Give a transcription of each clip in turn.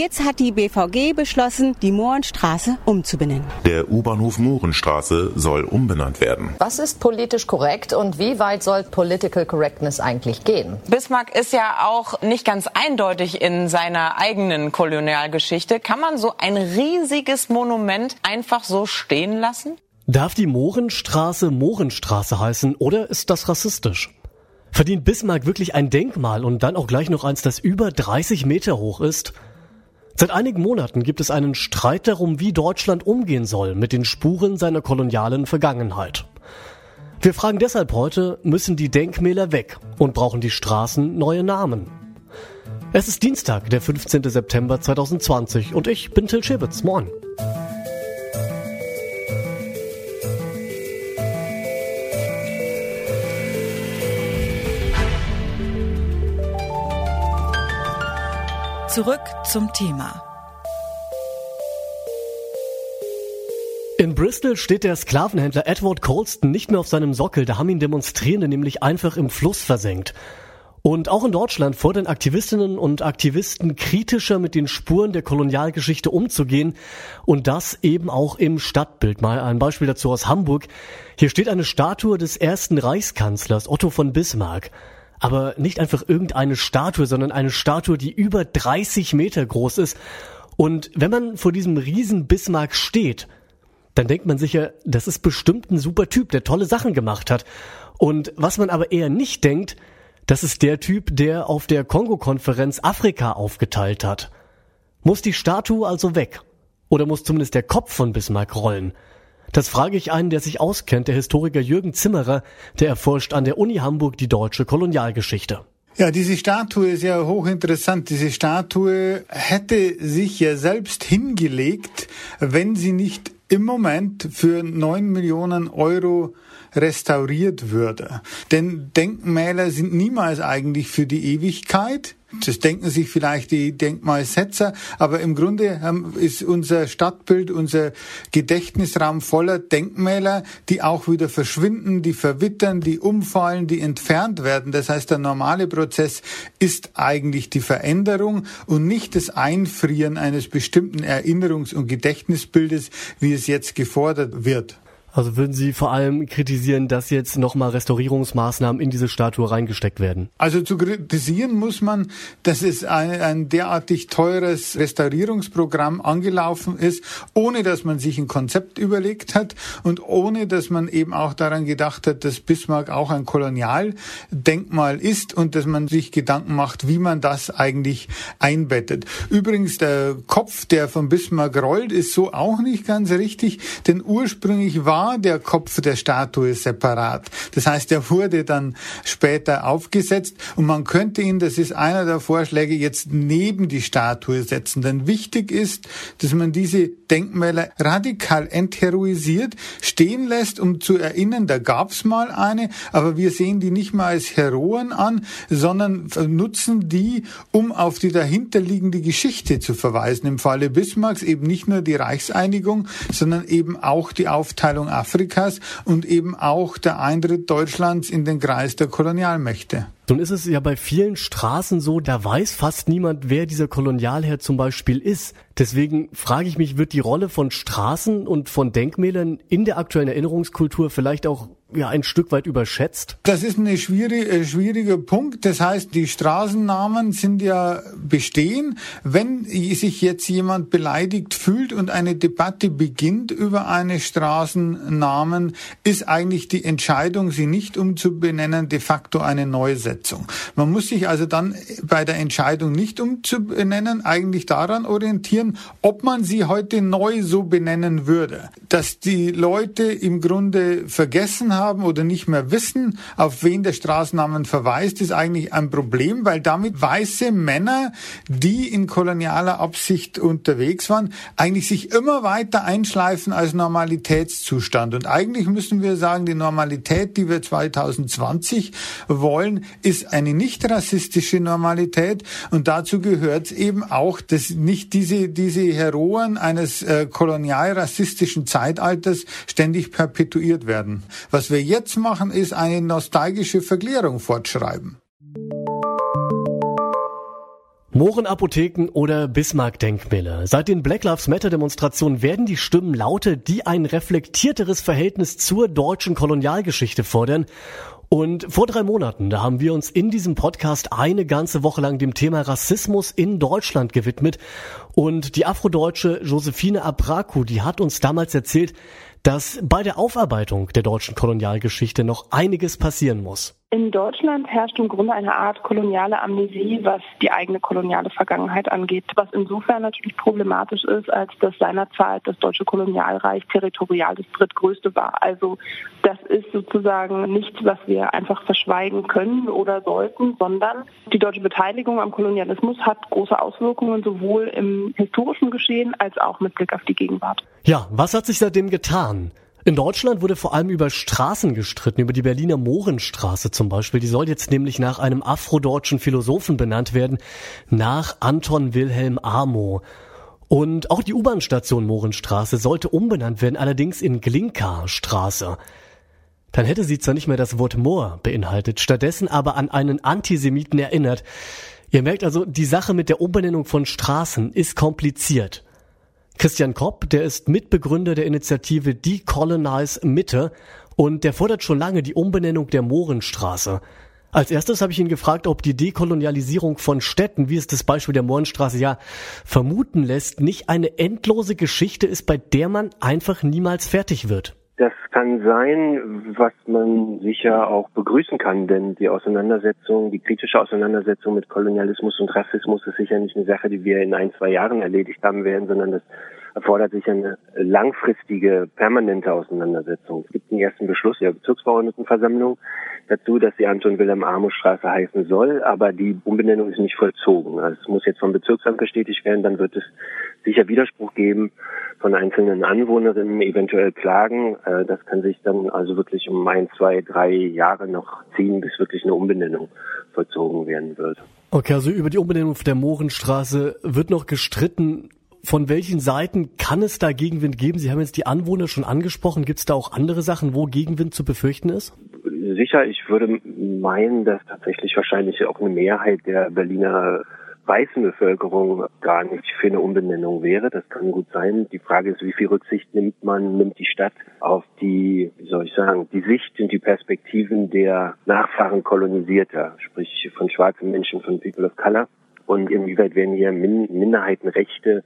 Jetzt hat die BVG beschlossen, die Mohrenstraße umzubenennen. Der U-Bahnhof Mohrenstraße soll umbenannt werden. Was ist politisch korrekt und wie weit soll Political Correctness eigentlich gehen? Bismarck ist ja auch nicht ganz eindeutig in seiner eigenen Kolonialgeschichte. Kann man so ein riesiges Monument einfach so stehen lassen? Darf die Mohrenstraße Mohrenstraße heißen oder ist das rassistisch? Verdient Bismarck wirklich ein Denkmal und dann auch gleich noch eins, das über 30 Meter hoch ist? Seit einigen Monaten gibt es einen Streit darum, wie Deutschland umgehen soll mit den Spuren seiner kolonialen Vergangenheit. Wir fragen deshalb heute, müssen die Denkmäler weg und brauchen die Straßen neue Namen? Es ist Dienstag, der 15. September 2020 und ich bin Till Schibitz. Moin. Zurück zum Thema. In Bristol steht der Sklavenhändler Edward Colston nicht mehr auf seinem Sockel, da haben ihn Demonstrierende nämlich einfach im Fluss versenkt. Und auch in Deutschland fordern Aktivistinnen und Aktivisten kritischer mit den Spuren der Kolonialgeschichte umzugehen und das eben auch im Stadtbild. Mal ein Beispiel dazu aus Hamburg. Hier steht eine Statue des ersten Reichskanzlers Otto von Bismarck aber nicht einfach irgendeine Statue, sondern eine Statue, die über 30 Meter groß ist. Und wenn man vor diesem riesen Bismarck steht, dann denkt man sicher, das ist bestimmt ein super Typ, der tolle Sachen gemacht hat. Und was man aber eher nicht denkt, das ist der Typ, der auf der Kongo-Konferenz Afrika aufgeteilt hat. Muss die Statue also weg? Oder muss zumindest der Kopf von Bismarck rollen? Das frage ich einen, der sich auskennt, der Historiker Jürgen Zimmerer, der erforscht an der Uni Hamburg die deutsche Kolonialgeschichte. Ja, diese Statue ist ja hochinteressant. Diese Statue hätte sich ja selbst hingelegt, wenn sie nicht im Moment für neun Millionen Euro restauriert würde. Denn Denkmäler sind niemals eigentlich für die Ewigkeit. Das denken sich vielleicht die Denkmalsetzer, aber im Grunde ist unser Stadtbild, unser Gedächtnisraum voller Denkmäler, die auch wieder verschwinden, die verwittern, die umfallen, die entfernt werden. Das heißt, der normale Prozess ist eigentlich die Veränderung und nicht das Einfrieren eines bestimmten Erinnerungs- und Gedächtnisbildes, wie es jetzt gefordert wird. Also würden Sie vor allem kritisieren, dass jetzt nochmal Restaurierungsmaßnahmen in diese Statue reingesteckt werden? Also zu kritisieren muss man, dass es ein, ein derartig teures Restaurierungsprogramm angelaufen ist, ohne dass man sich ein Konzept überlegt hat und ohne dass man eben auch daran gedacht hat, dass Bismarck auch ein Kolonialdenkmal ist und dass man sich Gedanken macht, wie man das eigentlich einbettet. Übrigens, der Kopf, der von Bismarck rollt, ist so auch nicht ganz richtig, denn ursprünglich war war der Kopf der Statue separat. Das heißt, er wurde dann später aufgesetzt und man könnte ihn, das ist einer der Vorschläge, jetzt neben die Statue setzen. Denn wichtig ist, dass man diese Denkmäler radikal entheroisiert, stehen lässt, um zu erinnern, da gab's mal eine, aber wir sehen die nicht mal als Heroen an, sondern nutzen die, um auf die dahinterliegende Geschichte zu verweisen. Im Falle Bismarcks eben nicht nur die Reichseinigung, sondern eben auch die Aufteilung Afrikas und eben auch der Eintritt Deutschlands in den Kreis der Kolonialmächte. Nun ist es ja bei vielen Straßen so, da weiß fast niemand, wer dieser Kolonialherr zum Beispiel ist. Deswegen frage ich mich, wird die Rolle von Straßen und von Denkmälern in der aktuellen Erinnerungskultur vielleicht auch ja ein Stück weit überschätzt? Das ist ein schwierig, äh, schwieriger Punkt. Das heißt, die Straßennamen sind ja bestehen. Wenn sich jetzt jemand beleidigt fühlt und eine Debatte beginnt über eine Straßennamen, ist eigentlich die Entscheidung, sie nicht umzubenennen, de facto eine Neusetzung. Man muss sich also dann bei der Entscheidung nicht umzubenennen eigentlich daran orientieren, ob man sie heute neu so benennen würde. Dass die Leute im Grunde vergessen haben, haben oder nicht mehr wissen, auf wen der Straßennamen verweist, ist eigentlich ein Problem, weil damit weiße Männer, die in kolonialer Absicht unterwegs waren, eigentlich sich immer weiter einschleifen als Normalitätszustand. Und eigentlich müssen wir sagen, die Normalität, die wir 2020 wollen, ist eine nicht rassistische Normalität. Und dazu gehört eben auch, dass nicht diese, diese Heroen eines äh, kolonial-rassistischen Zeitalters ständig perpetuiert werden. Was wir jetzt machen, ist eine nostalgische Verklärung fortschreiben. Mohrenapotheken oder Bismarck-Denkmäler. Seit den Black Lives Matter-Demonstrationen werden die Stimmen lauter, die ein reflektierteres Verhältnis zur deutschen Kolonialgeschichte fordern. Und vor drei Monaten, da haben wir uns in diesem Podcast eine ganze Woche lang dem Thema Rassismus in Deutschland gewidmet. Und die afrodeutsche Josephine Abraku, die hat uns damals erzählt, dass bei der Aufarbeitung der deutschen Kolonialgeschichte noch einiges passieren muss. In Deutschland herrscht im Grunde eine Art koloniale Amnesie, was die eigene koloniale Vergangenheit angeht, was insofern natürlich problematisch ist, als dass seinerzeit das deutsche Kolonialreich territorial das drittgrößte war. Also das ist sozusagen nichts, was wir einfach verschweigen können oder sollten, sondern die deutsche Beteiligung am Kolonialismus hat große Auswirkungen sowohl im historischen Geschehen als auch mit Blick auf die Gegenwart. Ja, was hat sich seitdem getan? In Deutschland wurde vor allem über Straßen gestritten, über die Berliner Mohrenstraße zum Beispiel. Die soll jetzt nämlich nach einem afrodeutschen Philosophen benannt werden, nach Anton Wilhelm Amo. Und auch die U-Bahn-Station Mohrenstraße sollte umbenannt werden, allerdings in Glinka-Straße. Dann hätte sie zwar nicht mehr das Wort Moor beinhaltet, stattdessen aber an einen Antisemiten erinnert. Ihr merkt also, die Sache mit der Umbenennung von Straßen ist kompliziert. Christian Kopp, der ist Mitbegründer der Initiative Decolonize Mitte und der fordert schon lange die Umbenennung der Mohrenstraße. Als erstes habe ich ihn gefragt, ob die Dekolonialisierung von Städten, wie es das Beispiel der Mohrenstraße ja vermuten lässt, nicht eine endlose Geschichte ist, bei der man einfach niemals fertig wird. Das kann sein, was man sicher auch begrüßen kann, denn die Auseinandersetzung, die kritische Auseinandersetzung mit Kolonialismus und Rassismus ist sicher nicht eine Sache, die wir in ein, zwei Jahren erledigt haben werden, sondern das erfordert sich eine langfristige, permanente Auseinandersetzung. Es gibt einen ersten Beschluss der Bezirksverordnetenversammlung dazu, dass die Anton-Wilhelm-Amo-Straße heißen soll, aber die Umbenennung ist nicht vollzogen. Also es muss jetzt vom Bezirksamt bestätigt werden, dann wird es sicher Widerspruch geben von einzelnen Anwohnerinnen, eventuell Klagen. Äh, das kann sich dann also wirklich um ein, zwei, drei Jahre noch ziehen, bis wirklich eine Umbenennung vollzogen werden wird. Okay, also über die Umbenennung der Mohrenstraße wird noch gestritten. Von welchen Seiten kann es da Gegenwind geben? Sie haben jetzt die Anwohner schon angesprochen. Gibt es da auch andere Sachen, wo Gegenwind zu befürchten ist? Sicher, ich würde meinen, dass tatsächlich wahrscheinlich auch eine Mehrheit der Berliner weißen Bevölkerung gar nicht für eine Umbenennung wäre. Das kann gut sein. Die Frage ist, wie viel Rücksicht nimmt man, nimmt die Stadt auf die, wie soll ich sagen, die Sicht und die Perspektiven der Nachfahren kolonisierter, sprich von schwarzen Menschen, von People of Color. Und inwieweit werden hier Minderheitenrechte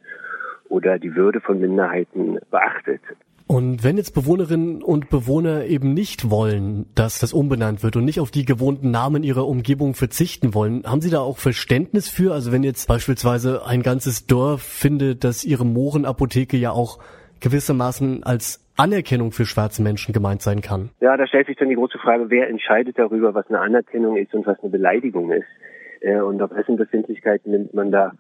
oder die Würde von Minderheiten beachtet. Und wenn jetzt Bewohnerinnen und Bewohner eben nicht wollen, dass das umbenannt wird und nicht auf die gewohnten Namen ihrer Umgebung verzichten wollen, haben Sie da auch Verständnis für? Also wenn jetzt beispielsweise ein ganzes Dorf findet, dass ihre Mohrenapotheke ja auch gewissermaßen als Anerkennung für schwarze Menschen gemeint sein kann. Ja, da stellt sich dann die große Frage, wer entscheidet darüber, was eine Anerkennung ist und was eine Beleidigung ist. Äh, und auf wessen Befindlichkeiten nimmt man da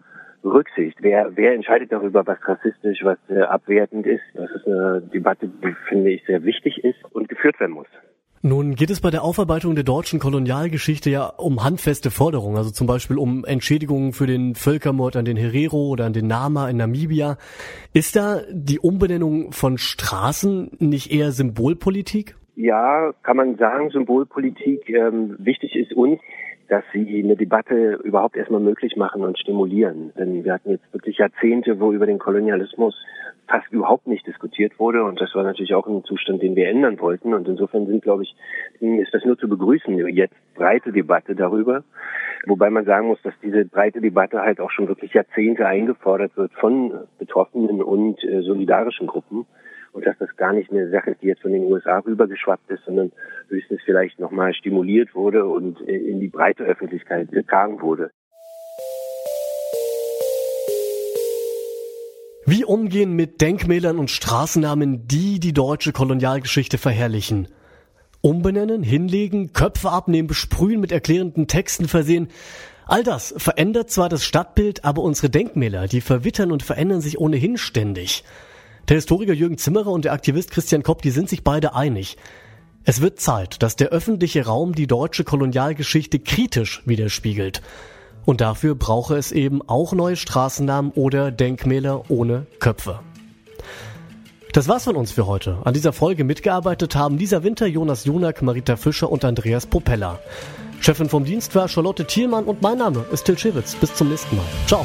Rücksicht. Wer, wer entscheidet darüber, was rassistisch, was äh, abwertend ist? Das ist eine Debatte, die finde ich sehr wichtig ist und geführt werden muss. Nun geht es bei der Aufarbeitung der deutschen Kolonialgeschichte ja um handfeste Forderungen, also zum Beispiel um Entschädigungen für den Völkermord an den Herero oder an den Nama in Namibia. Ist da die Umbenennung von Straßen nicht eher Symbolpolitik? Ja, kann man sagen, Symbolpolitik. Ähm, wichtig ist uns, dass sie eine Debatte überhaupt erstmal möglich machen und stimulieren. Denn wir hatten jetzt wirklich Jahrzehnte, wo über den Kolonialismus fast überhaupt nicht diskutiert wurde. Und das war natürlich auch ein Zustand, den wir ändern wollten. Und insofern sind, glaube ich, ist das nur zu begrüßen, jetzt breite Debatte darüber, wobei man sagen muss, dass diese breite Debatte halt auch schon wirklich Jahrzehnte eingefordert wird von Betroffenen und äh, solidarischen Gruppen und dass das gar nicht eine Sache ist, die jetzt von den USA rübergeschwappt ist, sondern höchstens vielleicht nochmal stimuliert wurde und in die breite Öffentlichkeit getragen wurde. Wie umgehen mit Denkmälern und Straßennamen, die die deutsche Kolonialgeschichte verherrlichen? Umbenennen, hinlegen, Köpfe abnehmen, besprühen, mit erklärenden Texten versehen. All das verändert zwar das Stadtbild, aber unsere Denkmäler, die verwittern und verändern sich ohnehin ständig. Der Historiker Jürgen Zimmerer und der Aktivist Christian Kopp, die sind sich beide einig. Es wird Zeit, dass der öffentliche Raum die deutsche Kolonialgeschichte kritisch widerspiegelt. Und dafür brauche es eben auch neue Straßennamen oder Denkmäler ohne Köpfe. Das war's von uns für heute. An dieser Folge mitgearbeitet haben Lisa Winter, Jonas Junak, Marita Fischer und Andreas Propeller. Chefin vom Dienst war Charlotte Thielmann und mein Name ist Til Schewitz. Bis zum nächsten Mal. Ciao.